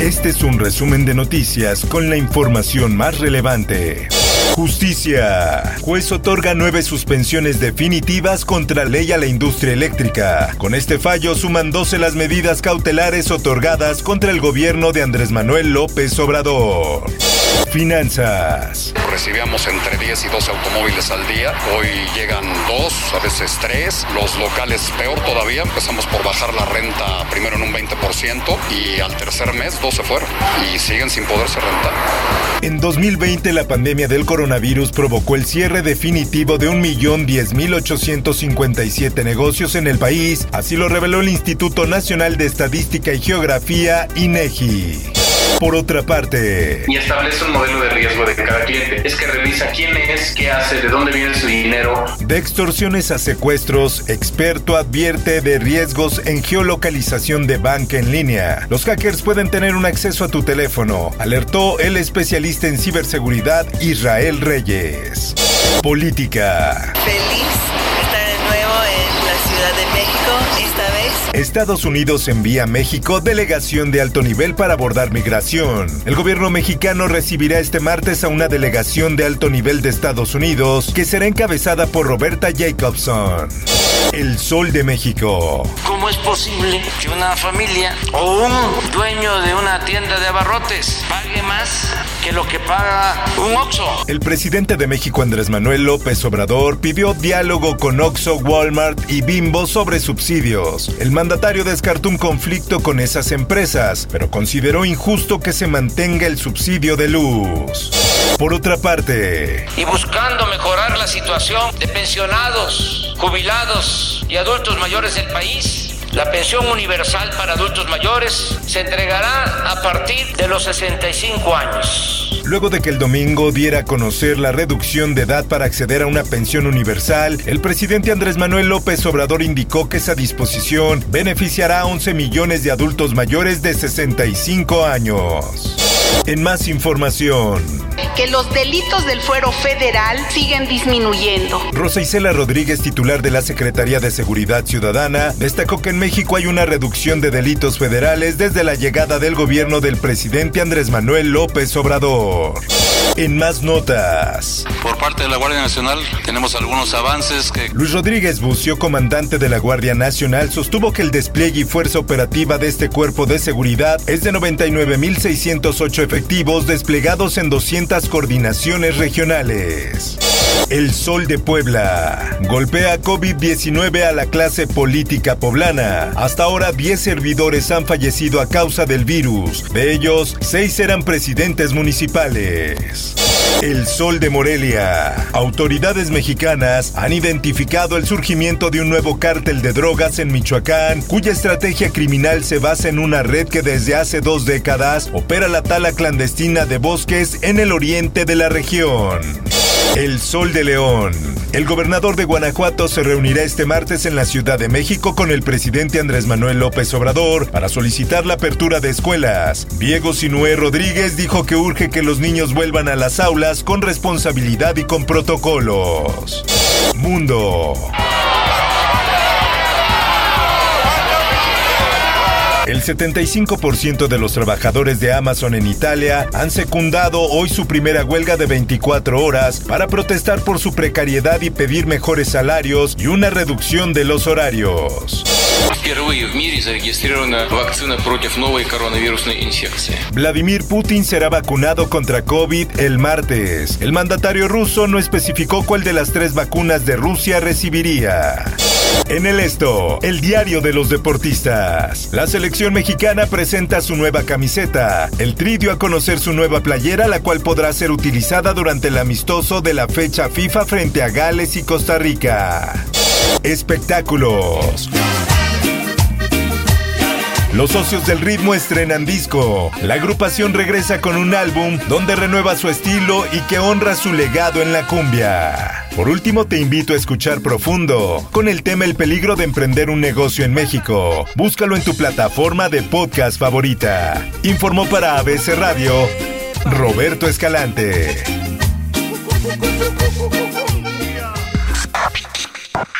Este es un resumen de noticias con la información más relevante. Justicia. Juez otorga nueve suspensiones definitivas contra ley a la industria eléctrica. Con este fallo suman 12 las medidas cautelares otorgadas contra el gobierno de Andrés Manuel López Obrador. Finanzas. Recibíamos entre 10 y 12 automóviles al día. Hoy llegan dos, a veces tres. Los locales peor todavía. Empezamos por bajar la renta primero en un 20% y al tercer mes dos se fueron y siguen sin poderse rentar. En 2020 la pandemia del coronavirus provocó el cierre definitivo de 1.010.857 negocios en el país, así lo reveló el Instituto Nacional de Estadística y Geografía, INEGI. Por otra parte, y establece un modelo de riesgo de cada cliente. Es que revisa quién es, qué hace, de dónde viene su dinero. De extorsiones a secuestros, experto advierte de riesgos en geolocalización de banca en línea. Los hackers pueden tener un acceso a tu teléfono, alertó el especialista en ciberseguridad Israel Reyes. Política. Feliz estar de nuevo en la Ciudad de México, esta. Estados Unidos envía a México delegación de alto nivel para abordar migración. El gobierno mexicano recibirá este martes a una delegación de alto nivel de Estados Unidos que será encabezada por Roberta Jacobson. El Sol de México. ¿Cómo es posible que una familia o un dueño de una tienda de abarrotes pague más que lo que paga un Oxxo? El presidente de México Andrés Manuel López Obrador pidió diálogo con Oxxo, Walmart y Bimbo sobre subsidios. El mandatario descartó un conflicto con esas empresas, pero consideró injusto que se mantenga el subsidio de luz. Por otra parte, Y buscando mejorar la situación de pensionados, jubilados y adultos mayores del país. La pensión universal para adultos mayores se entregará a partir de los 65 años. luego de que el domingo diera a conocer la reducción de edad para acceder a una pensión universal, el presidente Andrés Manuel López Obrador indicó que esa disposición beneficiará a 11 millones de adultos mayores de 65 años. En más información, que los delitos del fuero federal siguen disminuyendo. Rosa Isela Rodríguez, titular de la Secretaría de Seguridad Ciudadana, destacó que en México hay una reducción de delitos federales desde la llegada del gobierno del presidente Andrés Manuel López Obrador. En más notas, Por parte de la Guardia Nacional tenemos algunos avances que Luis Rodríguez Bucio, comandante de la Guardia Nacional, sostuvo que el despliegue y fuerza operativa de este cuerpo de seguridad es de 99.608 efectivos desplegados en 200 coordinaciones regionales. El Sol de Puebla. Golpea COVID-19 a la clase política poblana. Hasta ahora 10 servidores han fallecido a causa del virus. De ellos, 6 eran presidentes municipales. El Sol de Morelia. Autoridades mexicanas han identificado el surgimiento de un nuevo cártel de drogas en Michoacán, cuya estrategia criminal se basa en una red que desde hace dos décadas opera la tala clandestina de bosques en el oriente de la región. El Sol de León. El gobernador de Guanajuato se reunirá este martes en la Ciudad de México con el presidente Andrés Manuel López Obrador para solicitar la apertura de escuelas. Diego Sinué Rodríguez dijo que urge que los niños vuelvan a las aulas con responsabilidad y con protocolos. Mundo. El 75% de los trabajadores de Amazon en Italia han secundado hoy su primera huelga de 24 horas para protestar por su precariedad y pedir mejores salarios y una reducción de los horarios. Впервые в мире зарегистрирована вакцина против новой коронавирусной инфекции. Vladimir Putin será vacunado contra COVID el martes. El mandatario ruso no especificó cuál de las tres vacunas de Rusia recibiría. En el esto, el diario de los deportistas. La selección mexicana presenta su nueva camiseta. El Tri dio a conocer su nueva playera, la cual podrá ser utilizada durante el amistoso de la fecha FIFA frente a Gales y Costa Rica. Espectáculos. Los socios del ritmo estrenan disco. La agrupación regresa con un álbum donde renueva su estilo y que honra su legado en la cumbia. Por último, te invito a escuchar Profundo con el tema El peligro de emprender un negocio en México. Búscalo en tu plataforma de podcast favorita. Informó para ABC Radio Roberto Escalante.